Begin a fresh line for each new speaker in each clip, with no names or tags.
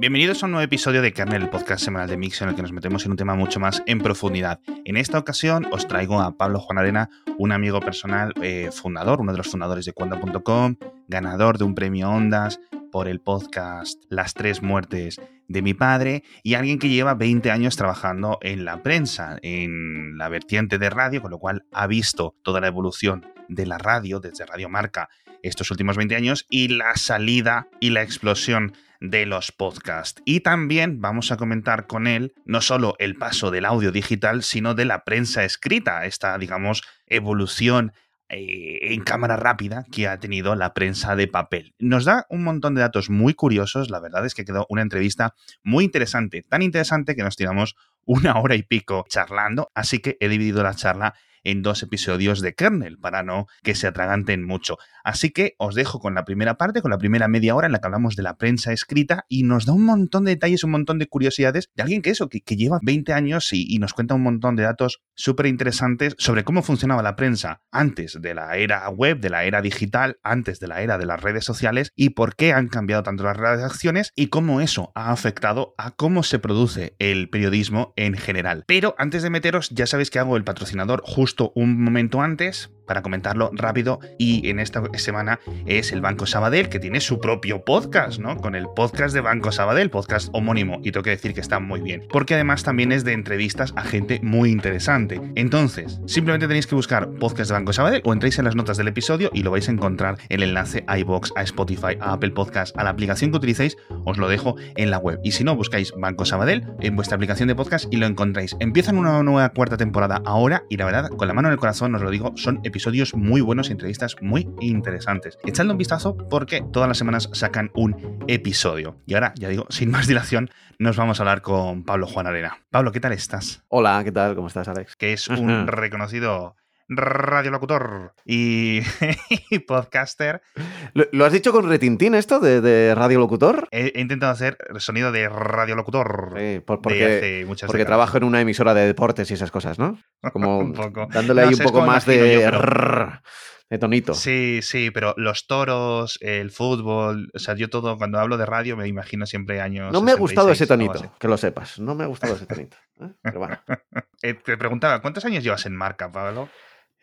Bienvenidos a un nuevo episodio de Kernel, el podcast semanal de Mix, en el que nos metemos en un tema mucho más en profundidad. En esta ocasión os traigo a Pablo Juan Arena, un amigo personal, eh, fundador, uno de los fundadores de Cuenta.com, ganador de un premio Ondas por el podcast Las tres muertes de mi padre y alguien que lleva 20 años trabajando en la prensa, en la vertiente de radio, con lo cual ha visto toda la evolución de la radio desde Radio Marca estos últimos 20 años y la salida y la explosión de los podcasts. Y también vamos a comentar con él no solo el paso del audio digital, sino de la prensa escrita, esta, digamos, evolución eh, en cámara rápida que ha tenido la prensa de papel. Nos da un montón de datos muy curiosos, la verdad es que quedó una entrevista muy interesante, tan interesante que nos tiramos una hora y pico charlando, así que he dividido la charla en dos episodios de kernel para no que se atraganten mucho. Así que os dejo con la primera parte, con la primera media hora en la que hablamos de la prensa escrita y nos da un montón de detalles, un montón de curiosidades de alguien que eso, que, lleva 20 años y, nos cuenta un montón de datos súper interesantes sobre cómo funcionaba la prensa antes de la era web, de la era digital, antes de la era de las redes sociales y por qué han cambiado tanto las redacciones y cómo eso ha afectado a cómo se produce el periodismo en general. Pero antes de meteros, ya sabéis que hago el patrocinador justo un momento antes para comentarlo rápido y en esta semana es el Banco Sabadell que tiene su propio podcast, ¿no? Con el podcast de Banco Sabadell, podcast homónimo y tengo que decir que está muy bien, porque además también es de entrevistas a gente muy interesante. Entonces, simplemente tenéis que buscar podcast de Banco Sabadell o entréis en las notas del episodio y lo vais a encontrar el enlace a iBox, a Spotify, a Apple Podcast, a la aplicación que utilicéis, os lo dejo en la web. Y si no, buscáis Banco Sabadell en vuestra aplicación de podcast y lo encontráis. Empiezan una nueva cuarta temporada ahora y la verdad, con la mano en el corazón os lo digo, son episodios muy buenos y entrevistas muy interesantes. Echadle un vistazo porque todas las semanas sacan un episodio. Y ahora, ya digo, sin más dilación, nos vamos a hablar con Pablo Juan Arena. Pablo, ¿qué tal estás?
Hola, ¿qué tal? ¿Cómo estás, Alex?
Que es un reconocido radiolocutor y, podcaster.
¿Lo, has dicho con retintín esto de, radiolocutor?
He, he, intentado hacer sonido de radiolocutor.
Sí, porque, porque trabajo en una emisora de deportes y esas cosas, ¿no? Como dándole ahí un poco más de de tonito.
Sí, sí, pero los toros, el fútbol, o sea, yo todo, cuando hablo de radio me imagino siempre años.
No me ha gustado ese tonito, que lo sepas. No me ha gustado ese tonito. ¿eh? Pero bueno.
Eh, te preguntaba, ¿cuántos años llevas en marca, Pablo?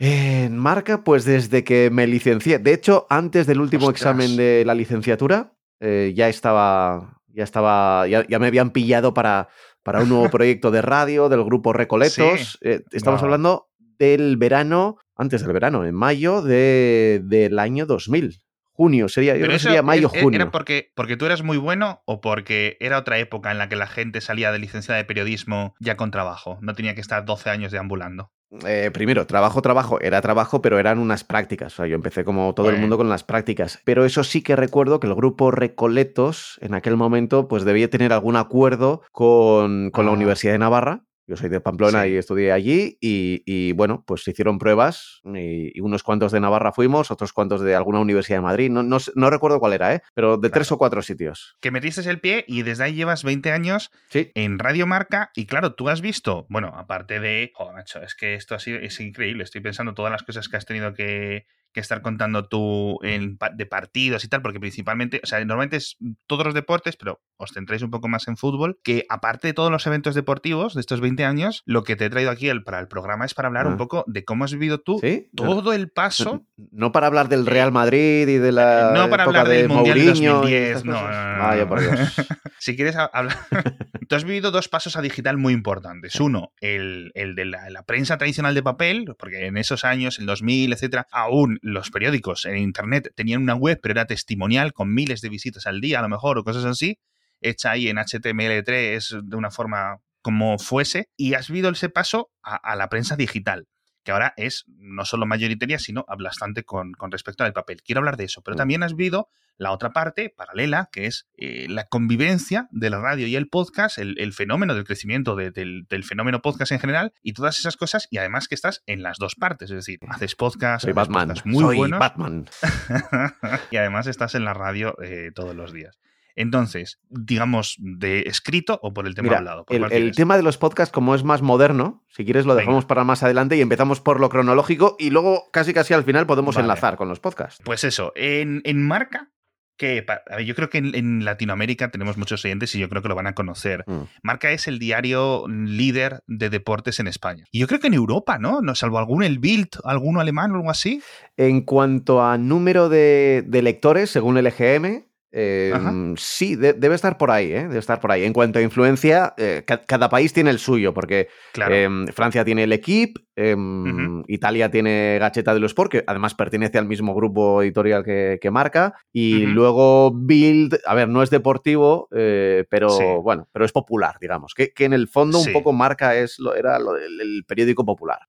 En marca, pues desde que me licencié. De hecho, antes del último examen de la licenciatura, eh, ya estaba. Ya estaba. Ya, me habían pillado para, para un nuevo proyecto de radio del grupo Recoletos. estamos hablando del verano antes del verano, en mayo de, del año 2000. Junio sería, yo sería mayo, junio.
¿Era porque, porque tú eras muy bueno o porque era otra época en la que la gente salía de licencia de periodismo ya con trabajo? No tenía que estar 12 años deambulando.
Eh, primero, trabajo, trabajo, era trabajo, pero eran unas prácticas. O sea, yo empecé como todo el mundo con las prácticas. Pero eso sí que recuerdo que el grupo Recoletos en aquel momento, pues debía tener algún acuerdo con, con la Universidad de Navarra yo soy de Pamplona y estudié allí y, bueno, pues se hicieron pruebas y, unos cuantos de Navarra fuimos, otros cuantos de alguna universidad de Madrid, no, no, recuerdo cuál era, ¿eh? pero de tres o cuatro sitios.
Que metiste el pie y desde ahí llevas 20 años en Radio Marca y claro, tú has visto, bueno, aparte de, joder, macho, es que esto así es increíble, estoy pensando todas las cosas que has tenido que, que estar contando tú en, de partidos y tal, porque principalmente, o sea, normalmente es todos los deportes, pero os centráis un poco más en fútbol, que aparte de todos los eventos deportivos de estos 20 años, lo que te he traído aquí el, para el programa es para hablar un ah. poco de cómo has vivido tú todo el paso.
No, para hablar del Real Madrid y de la. No para hablar del Mundial de 2010,
no, Vaya por Dios. si quieres hablar. tú has vivido dos pasos a digital muy importantes. Uno, el, de la, la, prensa tradicional de papel, porque en esos años, el 2000, etcétera, aún los periódicos en internet tenían una web, pero era testimonial con miles de visitas al día, a lo mejor, o cosas así, hecha ahí en HTML3 de una forma como fuese, y has vivido ese paso a la prensa digital que ahora es no solo mayoritaria, sino bastante con, con respecto al papel. Quiero hablar de eso, pero también has visto la otra parte paralela, que es eh, la convivencia de la radio y el podcast, el, fenómeno del crecimiento del, fenómeno podcast en general y todas esas cosas, y además que estás en las dos partes, es decir, haces podcast,
Soy Batman.
muy
Soy
buenos,
Batman.
y además estás en la radio eh, todos los días. Entonces, digamos, de escrito o por el tema hablado.
el, tema de los podcasts, como es más moderno, si quieres lo dejamos para más adelante y empezamos por lo cronológico y luego casi casi al final podemos enlazar con los podcasts.
Pues eso, en, marca, que yo creo que en, Latinoamérica tenemos muchos oyentes y yo creo que lo van a conocer. Mm. Marca es el diario líder de deportes en España. Y yo creo que en Europa, ¿no? ¿No salvo algún el Bild, alguno alemán o algo así?
En cuanto a número de, de lectores, según el EGM, Em, sí, debe estar por ahí, ¿eh? debe estar por ahí. En cuanto a influencia, eh, cada país tiene el suyo, porque em, Francia tiene el Equipe, em, Italia tiene Gacheta de los Sport, que además pertenece al mismo grupo editorial que, marca, y luego Bild, a ver, no es deportivo, eh, pero bueno, pero es popular, digamos, que, en el fondo un poco marca es lo, era lo, el, periódico popular.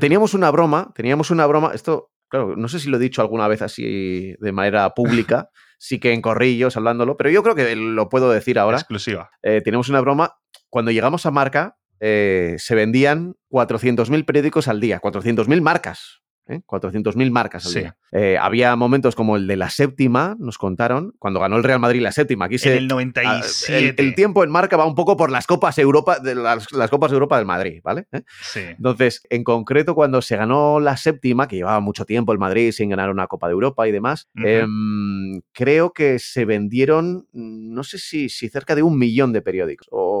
Teníamos una broma, teníamos una broma, esto, claro, no sé si lo he dicho alguna vez así de manera pública. sí que en corrillos hablándolo, pero yo creo que lo puedo decir ahora.
Exclusiva.
Eh, tenemos una broma. Cuando llegamos a marca, eh, se vendían 400.000 periódicos al día, 400.000 marcas. ¿Eh? 400.000 marcas al día. Eh, había momentos como el de la séptima, nos contaron, cuando ganó el Real Madrid la séptima. Aquí
en el 97.
El, tiempo en marca va un poco por las Copas Europa, de las, Copas de Europa del Madrid, ¿vale? ¿Eh?
Sí.
Entonces, en concreto, cuando se ganó la séptima, que llevaba mucho tiempo el Madrid sin ganar una Copa de Europa y demás, em, creo que se vendieron, no sé si, si cerca de un millón de periódicos, o,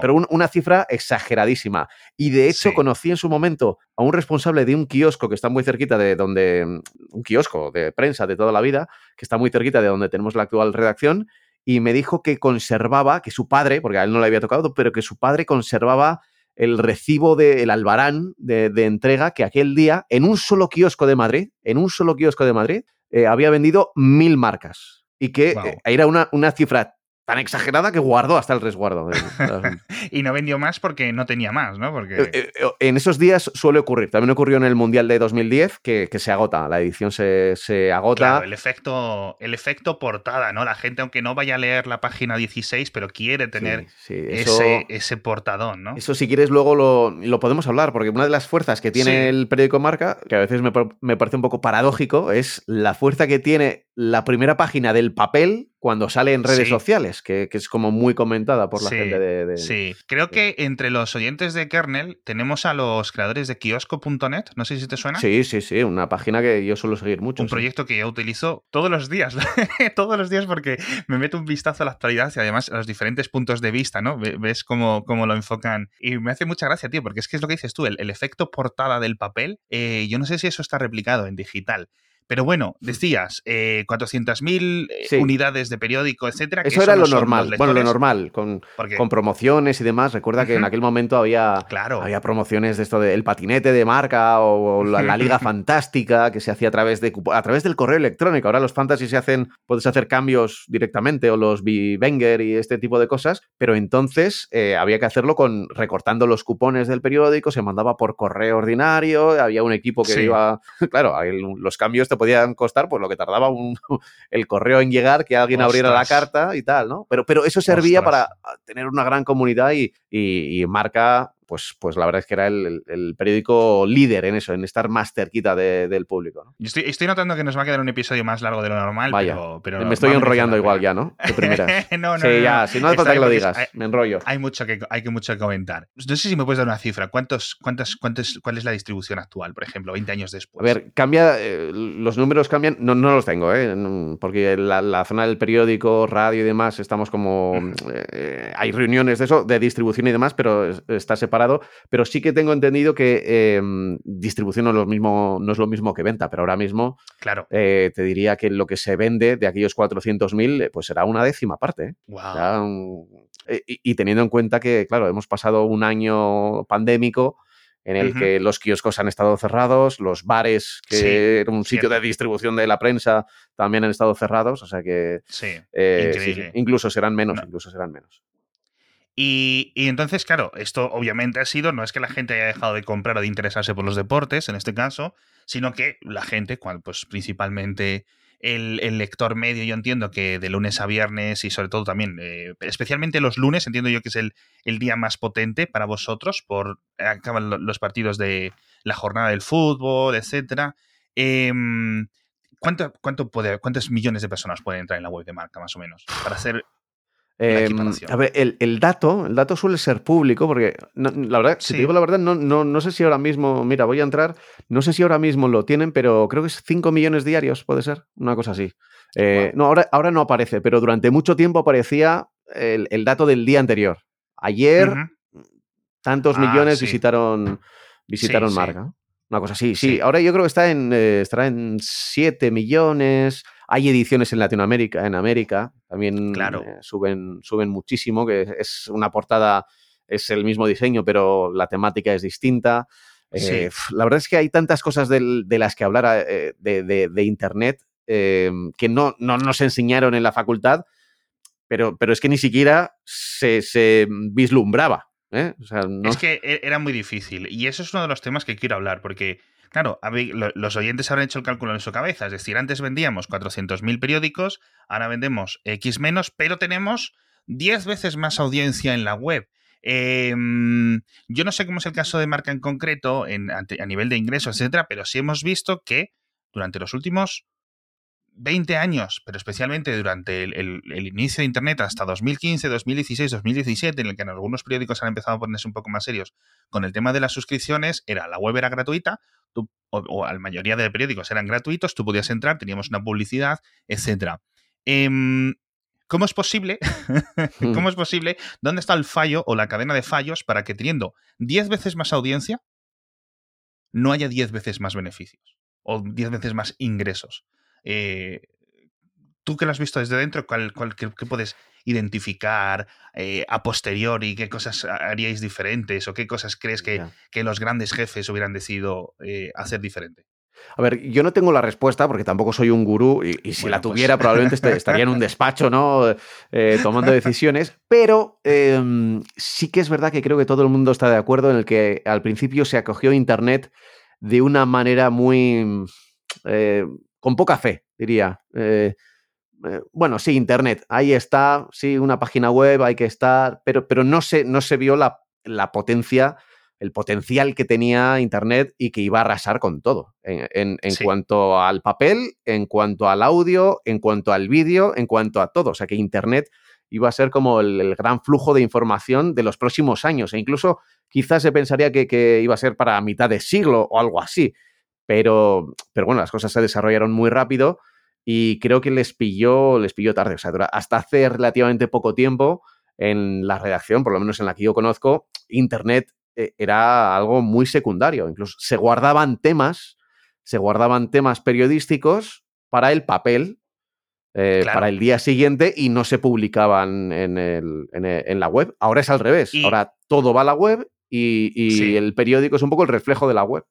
pero una cifra exageradísima. Y de hecho, conocí en su momento a un responsable de un kiosco que está muy cerquita de donde, un kiosco de prensa de toda la vida, que está muy cerquita de donde tenemos la actual redacción, y me dijo que conservaba, que su padre, porque a él no le había tocado, pero que su padre conservaba el recibo del albarán de, entrega que aquel día, en un solo kiosco de Madrid, en un solo kiosco de Madrid, eh, había vendido mil marcas. Y que eh, era una, una cifra tan exagerada que guardó hasta el resguardo.
y no vendió más porque no tenía más, ¿no? Porque... Eh,
eh, eh, en esos días suele ocurrir. También ocurrió en el Mundial de 2010 que, se agota, la edición se, agota.
Claro, el efecto, el efecto portada, ¿no? La gente, aunque no vaya a leer la página 16, pero quiere tener ese, ese, portadón, ¿no?
Eso si quieres luego lo, podemos hablar, porque una de las fuerzas que tiene el periódico Marca, que a veces me, me parece un poco paradójico, es la fuerza que tiene la primera página del papel cuando sale en redes sociales, que, es como muy comentada por la gente de,
Sí, creo que entre los oyentes de Kernel tenemos a los creadores de kiosco.net, no sé si te suena.
Sí, sí, sí, una página que yo suelo seguir mucho.
Un proyecto que yo utilizo todos los días, todos los días porque me meto un vistazo a la actualidad y además a los diferentes puntos de vista, ¿no? Ves cómo, cómo lo enfocan y me hace mucha gracia, tío, porque es que es lo que dices tú, el, efecto portada del papel, eh, yo no sé si eso está replicado en digital. Pero bueno, decías, eh, 400.000 eh, unidades de periódico, etcétera.
Eso era lo normal. Bueno, lo normal, con, con, promociones y demás. Recuerda que en aquel momento había,
claro.
había promociones de esto del patinete de marca o, la, Liga Fantástica que se hacía a través, de, a través del correo electrónico. Ahora los fantasy se hacen, puedes hacer cambios directamente o los Wenger y este tipo de cosas, pero entonces eh, había que hacerlo con recortando los cupones del periódico, se mandaba por correo ordinario, había un equipo que iba, claro, los cambios te podían costar pues lo que tardaba un, el correo en llegar, que alguien abriera la carta y tal, ¿no? Pero, pero eso servía para tener una gran comunidad y, y, y marca pues, pues la verdad es que era el, periódico líder en eso, en estar más cerquita del público.
estoy, notando que nos va a quedar un episodio más largo de lo normal, pero,
Me estoy enrollando igual ya, ¿no? De
no, no,
sí, ya, si no hace falta que lo digas, me enrollo.
Hay mucho, que, hay que mucho que comentar. No sé si me puedes dar una cifra. ¿Cuántos, cuántos, cuántos, ¿Cuál es la distribución actual, por ejemplo, 20 años después?
A ver, cambia, eh, los números cambian, no, no los tengo, ¿eh? porque la, la, zona del periódico, radio y demás, estamos como... Eh, hay reuniones de eso, de distribución y demás, pero está separado. Pero sí que tengo entendido que em, distribución no es, lo mismo, no es lo mismo que venta, pero ahora mismo
claro.
Eh, te diría que lo que se vende de aquellos 400.000 eh, pues será una décima parte. ¿eh? y, teniendo en cuenta que, claro, hemos pasado un año pandémico en el que los kioscos han estado cerrados, los bares, que era un sitio de distribución de la prensa, también han estado cerrados, o sea que
sí,
incluso serán menos, incluso serán menos.
Y, entonces, claro, esto obviamente ha sido, no es que la gente haya dejado de comprar o de interesarse por los deportes, en este caso, sino que la gente, pues principalmente el, lector medio, yo entiendo que de lunes a viernes y sobre todo también, eh, especialmente los lunes, entiendo yo que es el, día más potente para vosotros, por acaban los partidos de la jornada del fútbol, etcétera. Em, ¿Cuánto, cuánto puede, ¿Cuántos millones de personas pueden entrar en la web de marca, más o menos? Para hacer
Em, a ver, el, dato, el dato suele ser público, porque la verdad, si te digo la verdad, no, no, no, sé si ahora mismo, mira, voy a entrar, no sé si ahora mismo lo tienen, pero creo que es 5 millones diarios, puede ser, una cosa así. Eh, no, ahora, ahora no aparece, pero durante mucho tiempo aparecía el, dato del día anterior. Ayer, tantos ah, millones visitaron, visitaron Marca. Una cosa así, sí. Ahora yo creo que está en, eh, estará en 7 millones. Hay ediciones en Latinoamérica, en América, también
claro.
Eh, suben, suben muchísimo, que es una portada, es el mismo diseño, pero la temática es distinta. Eh, la verdad es que hay tantas cosas de, las que hablar de, Internet que no, no, nos enseñaron en la facultad, pero, pero es que ni siquiera se, se vislumbraba. ¿eh?
Es que e, era muy difícil. Y eso es uno de los temas que quiero hablar, porque, claro, los oyentes habrán hecho el cálculo en su cabeza. Es decir, antes vendíamos 400.000 periódicos, ahora vendemos X menos, pero tenemos 10 veces más audiencia en la web. Em, yo no sé cómo es el caso de marca en concreto a nivel de ingresos, etcétera, pero sí hemos visto que durante los últimos 20 años, pero especialmente durante el, inicio de Internet hasta 2015, 2016, 2017, en el que en algunos periódicos han empezado a ponerse un poco más serios con el tema de las suscripciones, era la web era gratuita, o, la mayoría de periódicos eran gratuitos, tú podías entrar, teníamos una publicidad, etc. Em, ¿Cómo es posible? ¿Cómo hmm. es posible? ¿Dónde está el fallo o la cadena de fallos para que teniendo 10 veces más audiencia, no haya 10 veces más beneficios o 10 veces más ingresos? Eh, tú que lo has visto desde dentro, ¿cuál, qué, puedes identificar eh, a posteriori? ¿Qué cosas haríais diferentes o qué cosas crees que, los grandes jefes hubieran decidido eh, hacer diferente?
A ver, yo no tengo la respuesta porque tampoco soy un gurú y, si la pues tuviera probablemente estaría en un despacho, ¿no? tomando decisiones, pero em, sí que es verdad que creo que todo el mundo está de acuerdo en el que al principio se acogió Internet de una manera muy con poca fe, diría. Eh, eh, bueno, sí, Internet, ahí está, sí, una página web, hay que estar, pero, pero no, se, no se vio la, potencia, el potencial que tenía Internet y que iba a arrasar con todo, en, cuanto al papel, en cuanto al audio, en cuanto al vídeo, en cuanto a todo. O sea que Internet iba a ser como el, gran flujo de información de los próximos años e incluso quizás se pensaría que, que iba a ser para mitad de siglo o algo así. Pero, pero bueno, las cosas se desarrollaron muy rápido y creo que les pilló, les pilló tarde. O sea, hasta hace relativamente poco tiempo en la redacción, por lo menos en la que yo conozco, Internet eh, era algo muy secundario. Incluso se guardaban temas, se guardaban temas periodísticos para el papel, eh, para el día siguiente y no se publicaban en, el, en, la web. Ahora es al revés. Ahora todo va a la web y, el periódico es un poco el reflejo de la web.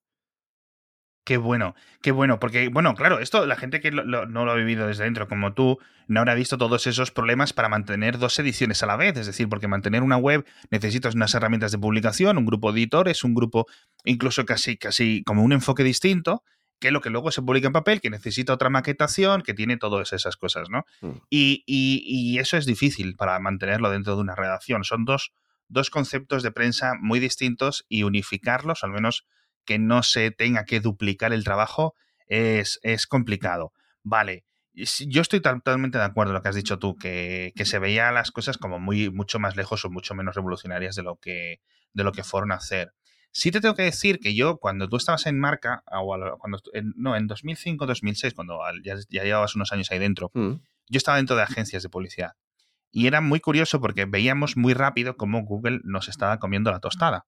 Qué bueno, qué bueno, porque, bueno, claro, esto la gente que no lo ha vivido desde dentro como tú no habrá visto todos esos problemas para mantener dos ediciones a la vez, es decir, porque mantener una web necesitas unas herramientas de publicación, un grupo de editores, un grupo incluso casi, casi como un enfoque distinto, que es lo que luego se publica en papel, que necesita otra maquetación, que tiene todas esas cosas, ¿no? Mm. Y, y, eso es difícil para mantenerlo dentro de una redacción. Son dos, dos conceptos de prensa muy distintos y unificarlos, al menos que no se tenga que duplicar el trabajo es, es complicado. Vale, yo estoy totalmente de acuerdo con lo que has dicho tú, que, se veían las cosas como muy, mucho más lejos o mucho menos revolucionarias de lo que, de lo que fueron a hacer. Sí te tengo que decir que yo, cuando tú estabas en marca, o cuando, no, en 2005-2006, cuando ya, llevabas unos años ahí dentro, mm. yo estaba dentro de agencias de publicidad. Y era muy curioso porque veíamos muy rápido cómo Google nos estaba comiendo la tostada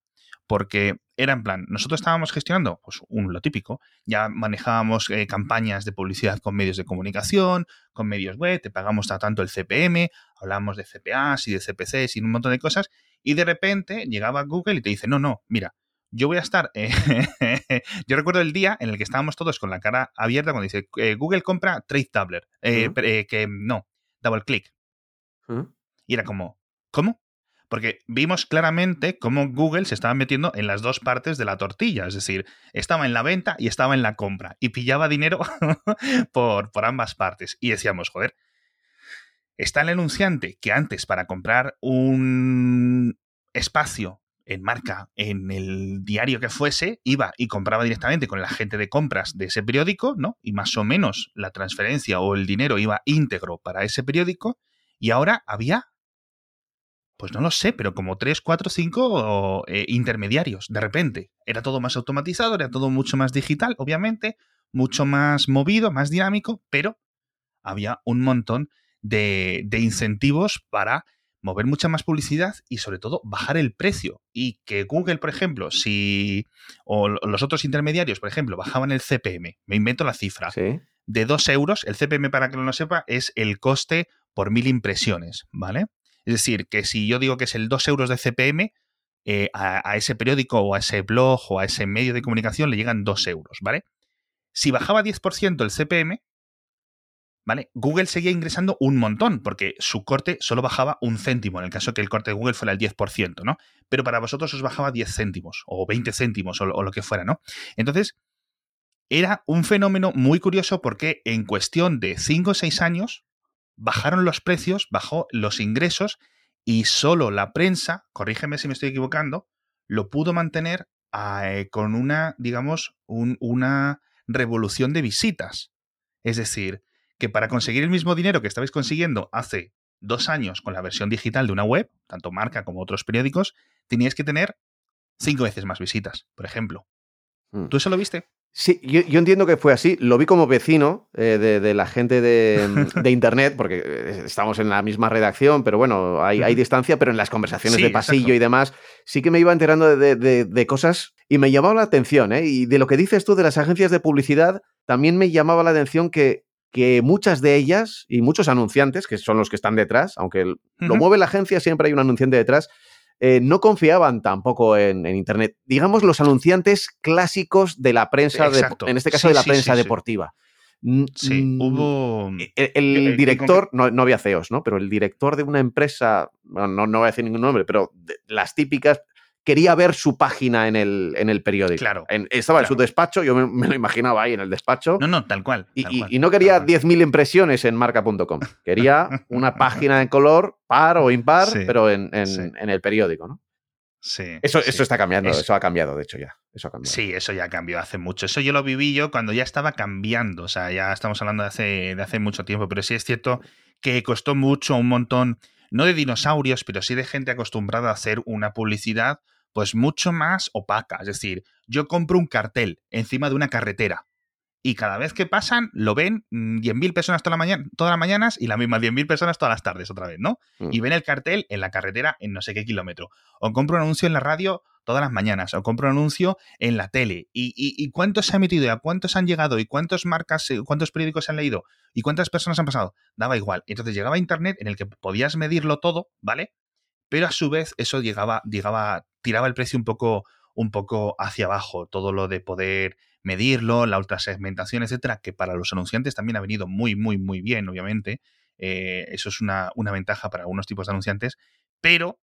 porque era en plan, nosotros estábamos gestionando, pues un, lo típico, ya manejábamos eh, campañas de publicidad con medios de comunicación, con medios web, te pagamos tanto el CPM, hablamos de CPAs y de CPCs y un montón de cosas, y de repente llegaba Google y te dice, no, no, mira, yo voy a estar, eh, yo recuerdo el día en el que estábamos todos con la cara abierta cuando dice, eh, Google compra Trade Tabler, que no, double click. Y era como, ¿cómo? Porque vimos claramente cómo Google se estaba metiendo en las dos partes de la tortilla, es decir, estaba en la venta y estaba en la compra y pillaba dinero por, por ambas partes. Y decíamos, joder, está el enunciante que antes para comprar un espacio en marca, en el diario que fuese, iba y compraba directamente con la gente de compras de ese periódico, ¿no? Y más o menos la transferencia o el dinero iba íntegro para ese periódico, y ahora había pues no lo sé, pero como 3, 4, 5 intermediarios, de repente. Era todo más automatizado, era todo mucho más digital, obviamente, mucho más movido, más dinámico, pero había un montón de, de incentivos para mover mucha más publicidad y sobre todo bajar el precio. Y que Google, por ejemplo, si o los otros intermediarios, por ejemplo, bajaban el CPM, me invento la cifra, de 2 euros, el CPM para que no lo sepa es el coste por mil impresiones, ¿vale? Es decir, que si yo digo que es el 2 euros de CPM, eh, a, a, ese periódico o a ese blog o a ese medio de comunicación le llegan 2 euros, ¿vale? Si bajaba 10% el CPM, ¿vale? Google seguía ingresando un montón, porque su corte solo bajaba un céntimo, en el caso que el corte de Google fuera el 10%, ¿no? Pero para vosotros os bajaba 10 céntimos, o 20 céntimos, o, o lo que fuera, ¿no? Entonces, era un fenómeno muy curioso porque en cuestión de 5 o 6 años bajaron los precios, bajó los ingresos y solo la prensa, corrígeme si me estoy equivocando, lo pudo mantener eh, con una, digamos, una revolución de visitas. Es decir, que para conseguir el mismo dinero que estabais consiguiendo hace dos años con la versión digital de una web, tanto marca como otros periódicos, teníais que tener cinco veces más visitas, por ejemplo. Mm. ¿Tú eso lo viste?
Sí, yo, entiendo que fue así. Lo vi como vecino eh, de, la gente de, Internet, porque eh, estamos en la misma redacción, pero bueno, hay, distancia, pero en las conversaciones de pasillo y demás, sí que me iba enterando de, cosas y me llamaba la atención. ¿eh? Y de lo que dices tú de las agencias de publicidad, también me llamaba la atención que, que muchas de ellas y muchos anunciantes, que son los que están detrás, aunque lo mueve la agencia, siempre hay un anunciante detrás, eh, no confiaban tampoco en, Internet. Digamos los anunciantes clásicos de la prensa, en este caso de la prensa deportiva.
Sí, hubo.
E, el, director, no, había CEOs, ¿no? Pero el director de una empresa, no, no voy a decir ningún nombre, pero las típicas, quería ver su página en el, en el periódico.
Claro.
estaba en su despacho, yo me, lo imaginaba ahí en el despacho.
No, no, tal cual.
y, no quería 10.000 impresiones en marca.com. Quería una página en color, par o impar, pero en, el periódico, ¿no?
Sí.
Eso, eso está cambiando, eso ha cambiado, de hecho, ya. Eso ha cambiado.
Sí, eso ya cambió hace mucho. Eso yo lo viví yo cuando ya estaba cambiando. O sea, ya estamos hablando de hace, de hace mucho tiempo. Pero sí es cierto que costó mucho, un montón no de dinosaurios, pero sí de gente acostumbrada a hacer una publicidad pues mucho más opaca. Es decir, yo compro un cartel encima de una carretera y cada vez que pasan lo ven 10.000 mm, personas toda la mañana, todas las mañanas y las mismas 10.000 personas todas las tardes otra vez, ¿no? Mm. Y ven el cartel en la carretera en no sé qué kilómetro. O compro un anuncio en la radio todas las mañanas, o compro un anuncio en la tele. ¿Y, y, cuántos se ha emitido? ¿Y a cuántos han llegado? ¿Y cuántas marcas, cuántos periódicos se han leído? ¿Y cuántas personas han pasado? Daba igual. Entonces llegaba a Internet en el que podías medirlo todo, ¿vale? Pero a su vez eso llegaba, llegaba, tiraba el precio un poco, un poco hacia abajo. Todo lo de poder medirlo, la ultrasegmentación, etcétera, que para los anunciantes también ha venido muy, muy, muy bien, obviamente. Eh, eso es una, una, ventaja para algunos tipos de anunciantes, pero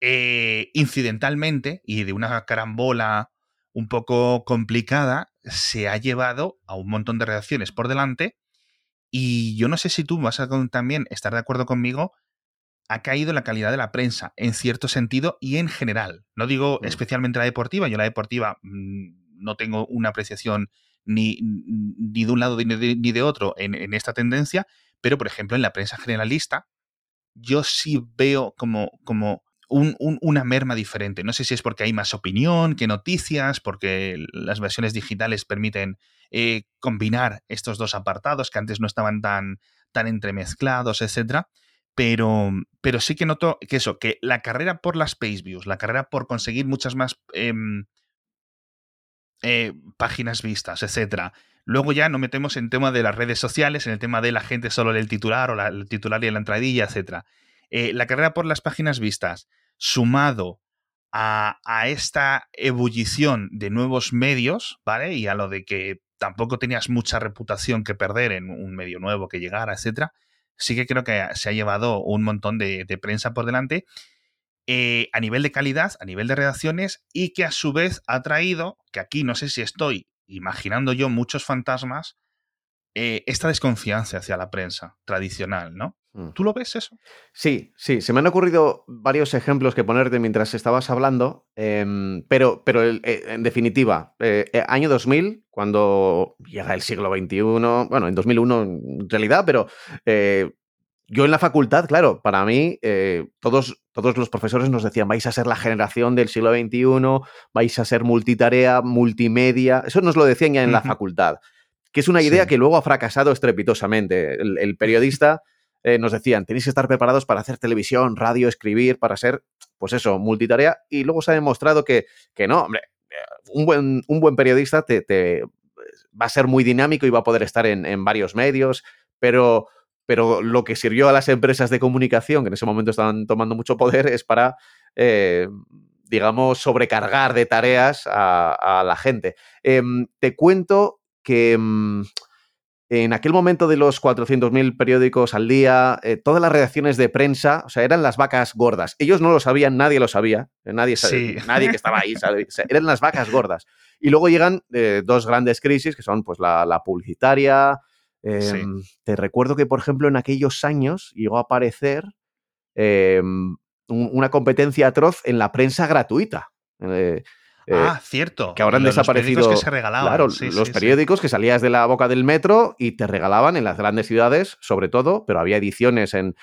eh, incidentalmente y de una carambola un poco complicada, se ha llevado a un montón de reacciones por delante. Y yo no sé si tú vas a también estar de acuerdo conmigo, ha caído la calidad de la prensa en cierto sentido y en general. No digo mm. especialmente la deportiva, yo la deportiva mm, no tengo una apreciación ni, ni de un lado ni de, otro en, en, esta tendencia, pero por ejemplo en la prensa generalista yo sí veo como, como una merma diferente. No sé si es porque hay más opinión que noticias, porque las versiones digitales permiten eh, combinar estos dos apartados que antes no estaban tan, tan entremezclados, etcétera. Pero, pero sí que noto que eso, que la carrera por las page views, la carrera por conseguir muchas más em, eh, páginas vistas, etcétera. Luego ya nos metemos en tema de las redes sociales, en el tema de la gente solo lee el titular o el titular y la entradilla, etcétera. Eh, la carrera por las páginas vistas, sumado a, esta ebullición de nuevos medios, ¿vale? Y a lo de que tampoco tenías mucha reputación que perder en un medio nuevo que llegara, etcétera, sí que creo que se ha llevado un montón de, prensa por delante eh, a nivel de calidad, a nivel de redacciones y que a su vez ha traído, que aquí no sé si estoy imaginando yo muchos fantasmas, eh, esta desconfianza hacia la prensa tradicional, ¿no? Mm. ¿Tú lo ves eso?
Sí, sí, se me han ocurrido varios ejemplos que ponerte mientras estabas hablando, em, pero, pero eh, en definitiva, eh, eh, año 2000, cuando llega el siglo XXI, bueno, en 2001 en realidad, pero yo en la facultad, claro, para mí todos, todos los profesores nos decían, vais a ser la generación del siglo XXI, vais a ser multitarea, multimedia, eso nos lo decían ya en la facultad. que es una idea que luego ha fracasado estrepitosamente. El, periodista eh, nos decían, tenéis que estar preparados para hacer televisión, radio, escribir, para ser, pues eso, multitarea, y luego se ha demostrado que, que no, hombre, un buen, un buen periodista te, va a ser muy dinámico y va a poder estar en, varios medios, pero, pero lo que sirvió a las empresas de comunicación, que en ese momento estaban tomando mucho poder, es para, eh, digamos, sobrecargar de tareas a, la gente. Em, te cuento que... Em, en aquel momento de los 400.000 periódicos al día, eh, todas las redacciones de prensa, o sea, eran las vacas gordas. Ellos no lo sabían, nadie lo sabía, eh, nadie, nadie que estaba ahí, eran las vacas gordas. Y luego llegan eh, dos grandes crisis, que son pues la, publicitaria. Em, te recuerdo que, por ejemplo, en aquellos años llegó a aparecer em, una competencia atroz en la prensa gratuita.
Eh, ah, cierto.
Que ahora han desaparecido. Los
periódicos que se regalaban.
Claro, los periódicos que salías de la boca del metro y te regalaban en las grandes ciudades, sobre todo, pero había ediciones en,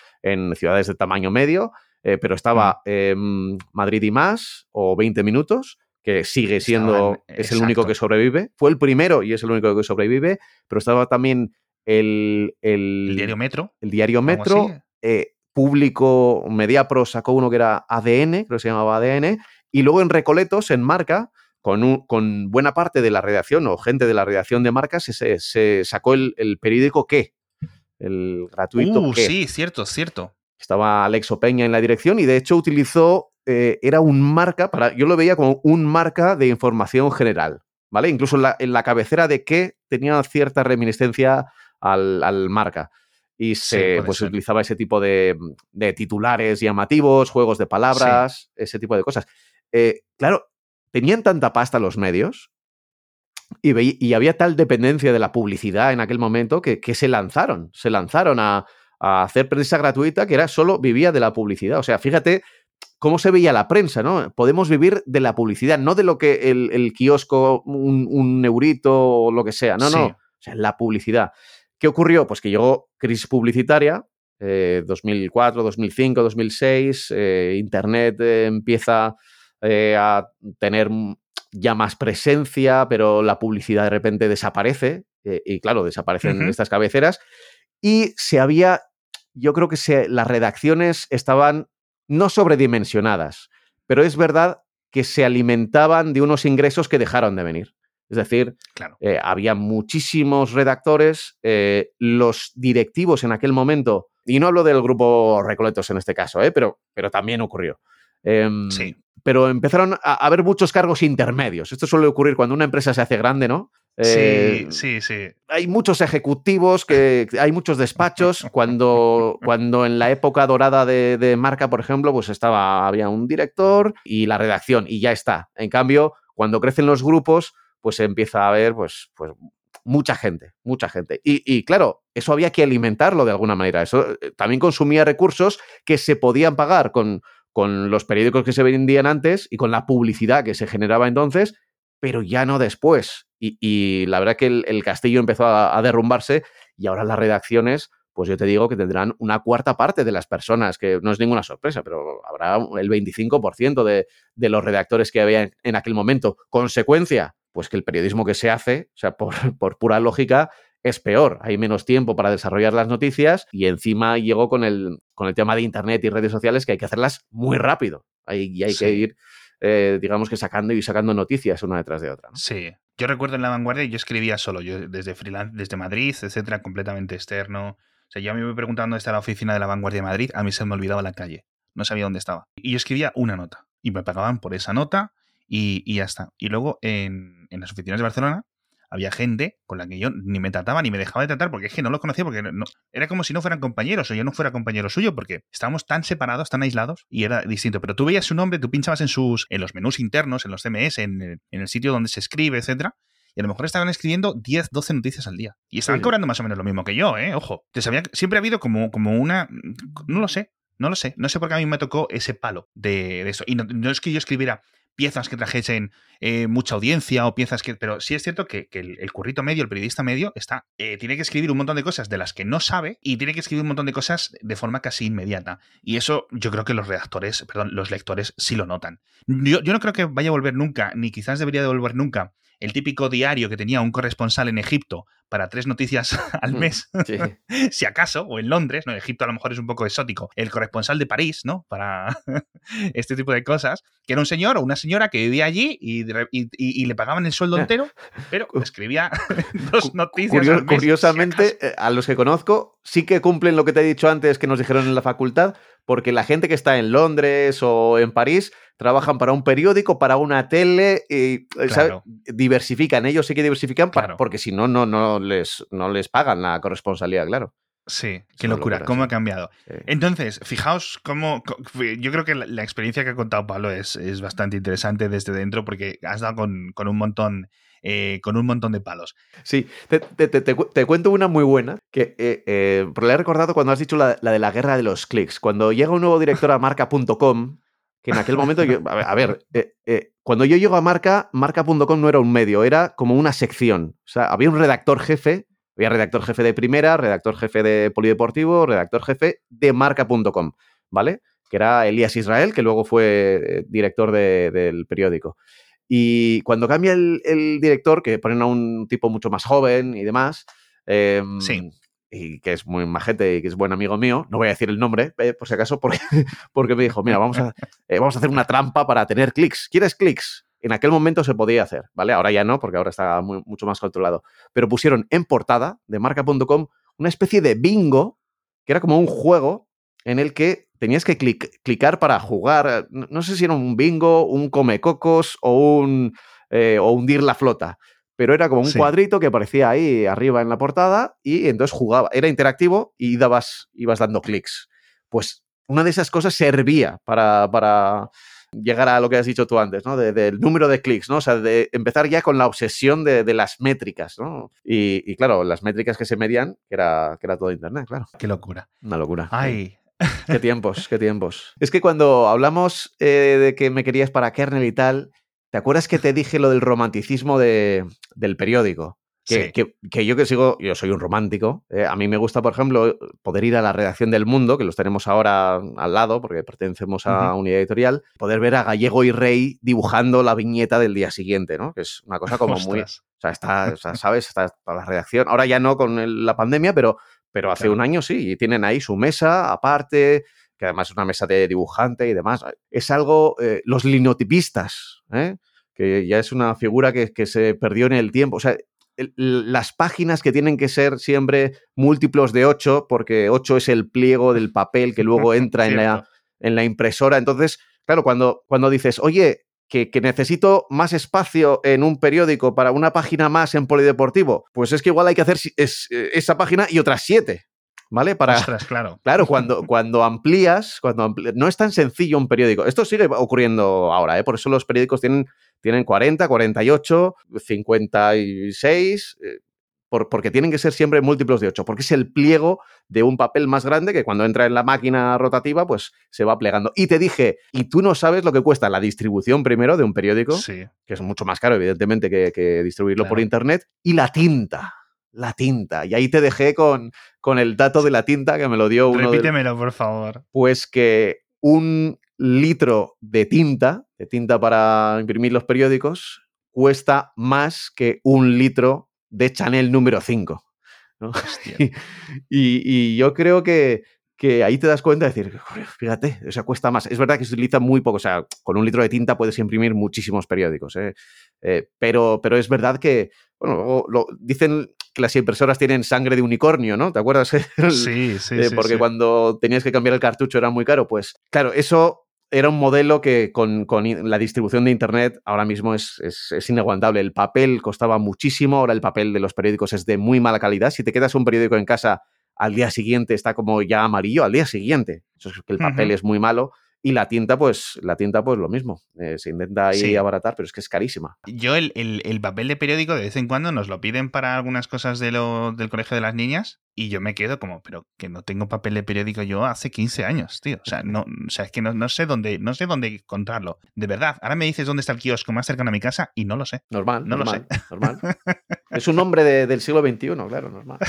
ciudades de tamaño medio. Eh, pero estaba mm. em, Madrid y más, o 20 minutos, que sigue siendo, es el único que sobrevive. Fue el primero y es el único que sobrevive, pero estaba también el.
El, diario Metro.
El diario Metro. Eh, público, Mediapro sacó uno que era ADN, creo que se llamaba ADN, y luego en Recoletos, en Marca, con, con buena parte de la redacción o gente de la redacción de Marca, se, se sacó el, periódico ¿Qué? El gratuito.
Uh, sí, cierto, cierto.
Estaba Alexo Peña en la dirección y de hecho utilizó, eh, era un marca, para, yo lo veía como un marca de información general, ¿vale? Incluso en la, cabecera de qué tenía cierta reminiscencia al, marca y se pues, utilizaba ese tipo de, de, titulares llamativos, juegos de palabras, ese tipo de cosas. Eh, claro, tenían tanta pasta los medios y, había tal dependencia de la publicidad en aquel momento que, se lanzaron, se lanzaron a, hacer prensa gratuita que era solo vivía de la publicidad. O sea, fíjate cómo se veía la prensa, ¿no? Podemos vivir de la publicidad, no de lo que el, kiosco, un, neurito o lo que sea, no, no, o sea, la publicidad. ¿Qué ocurrió? Pues que llegó crisis publicitaria, 2004, 2005, 2006, Internet eh, empieza eh, a tener ya más presencia, pero la publicidad de repente desaparece, eh, y claro, desaparecen estas cabeceras, y se había, yo creo que se, las redacciones estaban no sobredimensionadas, pero es verdad que se alimentaban de unos ingresos que dejaron de venir. Es decir, eh, había muchísimos redactores, los directivos en aquel momento, y no hablo del grupo Recoletos en este caso, pero, pero también ocurrió. Em, sí pero empezaron a haber muchos cargos intermedios. Esto suele ocurrir cuando una empresa se hace grande, ¿no?
sí, eh, sí, sí.
Hay muchos ejecutivos, que hay muchos despachos. Cuando, cuando en la época dorada de, marca, por ejemplo, pues estaba, había un director y la redacción, y ya está. En cambio, cuando crecen los grupos, pues empieza a haber, pues, pues mucha gente, mucha gente. Y, y, claro, eso había que alimentarlo de alguna manera. Eso eh, también consumía recursos que se podían pagar con, con los periódicos que se vendían antes y con la publicidad que se generaba entonces, pero ya no después. Y, la verdad que el, castillo empezó a, derrumbarse y ahora las redacciones, pues yo te digo que tendrán una cuarta parte de las personas, que no es ninguna sorpresa, pero habrá el 25% de, de los redactores que había en, aquel momento. Consecuencia, pues que el periodismo que se hace, o sea, por, por pura lógica, es peor. Hay menos tiempo para desarrollar las noticias y encima llegó con el, con el tema de Internet y redes sociales que hay que hacerlas muy rápido. y hay que ir, eh, digamos que sacando y sacando noticias una detrás de otra.
Sí. Yo recuerdo en La Vanguardia yo escribía solo, yo desde freelance, desde Madrid, etcétera, completamente externo. O sea, yo a mí me preguntaba dónde está la oficina de La Vanguardia de Madrid, a mí se me olvidaba la calle. No sabía dónde estaba. Y yo escribía una nota. Y me pagaban por esa nota y, y ya está. Y luego en, en las oficinas de Barcelona había gente con la que yo ni me trataba ni me dejaba de tratar porque es que no lo conocía porque no, era como si no fueran compañeros o yo no fuera compañero suyo porque estábamos tan separados, tan aislados y era distinto. Pero tú veías su nombre, tú pinchabas en sus en los menús internos, en los CMS, en, el sitio donde se escribe, etcétera. Y a lo mejor estaban escribiendo 10, 12 noticias al día. Y estaban cobrando más o menos lo mismo que yo, ¿eh? Ojo. Entonces siempre ha habido como, como una... No lo sé, no lo sé. No sé por qué a mí me tocó ese palo de, eso. Y no, es que yo escribiera piezas que trajesen eh, mucha audiencia o piezas que... Pero sí es cierto que, el, currito medio, el periodista medio, está eh, tiene que escribir un montón de cosas de las que no sabe y tiene que escribir un montón de cosas de forma casi inmediata. Y eso yo creo que los redactores, perdón, los lectores sí lo notan. Yo, yo no creo que vaya a volver nunca, ni quizás debería de volver nunca el típico diario que tenía un corresponsal en Egipto para tres noticias al mm, mes, si acaso, o en Londres, ¿no? Egipto a lo mejor es un poco exótico, el corresponsal de París, ¿no? Para este tipo de cosas, que era un señor o una señora que vivía allí y, le pagaban el sueldo entero, pero escribía dos noticias. al mes,
curiosamente, eh, a los que conozco, sí que cumplen lo que te he dicho antes que nos dijeron en la facultad, porque la gente que está en Londres o en París trabajan para un periódico, para una tele, y eh, diversifican, ellos sí que diversifican porque si no, no, no, les, no les pagan la corresponsalía, claro.
Sí, qué locura, cómo ha cambiado. Entonces, fijaos cómo. Yo creo que la, experiencia que ha contado Pablo es, es, bastante interesante desde dentro porque has dado con, con un montón eh, con un montón de palos.
Sí, te, cuento una muy buena, que eh, eh, le he recordado cuando has dicho la, de la guerra de los clics. Cuando llega un nuevo director a marca.com, que en aquel momento, a ver, cuando yo llego a marca, marca.com no era un medio, era como una sección. O sea, había un redactor jefe, había redactor jefe de primera, redactor jefe de polideportivo, redactor jefe de marca.com, ¿vale? Que era Elías Israel, que luego fue director del periódico. Y cuando cambia el, director, que ponen a un tipo mucho más joven y demás, em, y que es muy majete y que es buen amigo mío, no voy a decir el nombre, eh, por si acaso, porque, porque me dijo, mira, vamos a, eh, vamos a hacer una trampa para tener clics. ¿Quieres clics? En aquel momento se podía hacer, ¿vale? Ahora ya no, porque ahora está mucho más controlado. Pero pusieron en portada de marca.com una especie de bingo, que era como un juego en el que tenías que clicar para jugar. No, sé si era un bingo, un comecocos o un, eh, o hundir la flota. Pero era como un cuadrito que aparecía ahí arriba en la portada y entonces jugaba. Era interactivo y dabas, ibas dando clics. Pues una de esas cosas servía para, para llegar a lo que has dicho tú antes, ¿no? del número de clics, ¿no? O sea, de empezar ya con la obsesión de, las métricas, ¿no? Y, claro, las métricas que se medían, que era, que era todo Internet, claro.
Qué locura.
Una locura.
Ay,
Qué tiempos, qué tiempos. Es que cuando hablamos eh, de que me querías para kernel y tal, ¿te acuerdas que te dije lo del romanticismo de, del periódico? Que, que, yo que sigo, yo soy un romántico. Eh, a mí me gusta, por ejemplo, poder ir a la redacción del Mundo, que los tenemos ahora al lado, porque pertenecemos a unidad editorial, poder ver a Gallego y Rey dibujando la viñeta del día siguiente, ¿no? Que es una cosa como muy. O sea, está, ¿sabes? Está la redacción. Ahora ya no con la pandemia, pero pero hace un año sí, y tienen ahí su mesa aparte, que además es una mesa de dibujante y demás. Es algo, eh, los linotipistas, ¿eh? que ya es una figura que, se perdió en el tiempo. O sea, las páginas que tienen que ser siempre múltiplos de 8, porque 8 es el pliego del papel que luego entra en, la, en la impresora. Entonces, claro, cuando, cuando dices, oye, que, necesito más espacio en un periódico para una página más en Polideportivo, pues es que igual hay que hacer eh, esa página y otras siete. ¿Vale?
Para, claro.
Claro, cuando, cuando amplías, cuando no es tan sencillo un periódico. Esto sigue ocurriendo ahora, ¿eh? Por eso los periódicos tienen, tienen 40, 48, 56 porque tienen que ser siempre múltiplos de 8, porque es el pliego de un papel más grande que cuando entra en la máquina rotativa, pues se va plegando. Y te dije, y tú no sabes lo que cuesta la distribución primero de un periódico, que es mucho más caro, evidentemente, que, distribuirlo por internet, y la tinta. La tinta. Y ahí te dejé con, con el dato de la tinta que me lo dio uno.
Repítemelo, por favor.
Pues que un litro de tinta, de tinta para imprimir los periódicos, cuesta más que un litro de Chanel número 5. y, yo creo que, que, ahí te das cuenta de decir, fíjate, o sea, cuesta más. Es verdad que se utiliza muy poco, o sea, con un litro de tinta puedes imprimir muchísimos periódicos, ¿eh? Eh, pero, pero es verdad que, bueno, lo, dicen que las impresoras tienen sangre de unicornio, ¿no? ¿Te acuerdas?
Sí, sí,
sí. Porque cuando tenías que cambiar el cartucho era muy caro, pues claro, eso era un modelo que con, la distribución de Internet ahora mismo es, es, inaguantable. El papel costaba muchísimo, ahora el papel de los periódicos es de muy mala calidad. Si te quedas un periódico en casa al día siguiente está como ya amarillo, al día siguiente. Eso es que el papel es muy malo. Y la tinta, pues, la tinta, pues lo mismo. Eh, se intenta ahí abaratar, pero es que es carísima.
Yo el, el, papel de periódico de vez en cuando nos lo piden para algunas cosas de lo, del colegio de las niñas y yo me quedo como, pero que no tengo papel de periódico yo hace 15 años, tío. O sea, no, o sea es que no, no, sé dónde, no sé dónde encontrarlo. De verdad, ahora me dices dónde está el kiosco más cercano a mi casa y no lo sé.
Normal, no lo sé. normal. es un hombre del siglo XXI, claro, normal.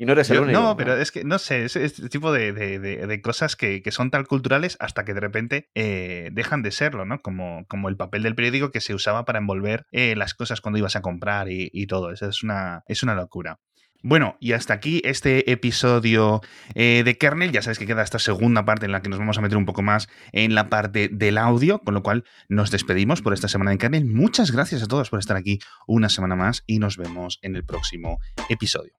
Y no eres el único.
No, pero es que, no sé, es este tipo de, cosas que, son tan culturales hasta que de repente eh, dejan de serlo, ¿no? Como, como el papel del periódico que se usaba para envolver eh, las cosas cuando ibas a comprar y, todo. Eso es una, es una locura. Bueno, y hasta aquí este episodio eh, de Kernel. Ya sabes que queda esta segunda parte en la que nos vamos a meter un poco más en la parte del audio, con lo cual nos despedimos por esta semana de Kernel. Muchas gracias a todos por estar aquí una semana más y nos vemos en el próximo episodio.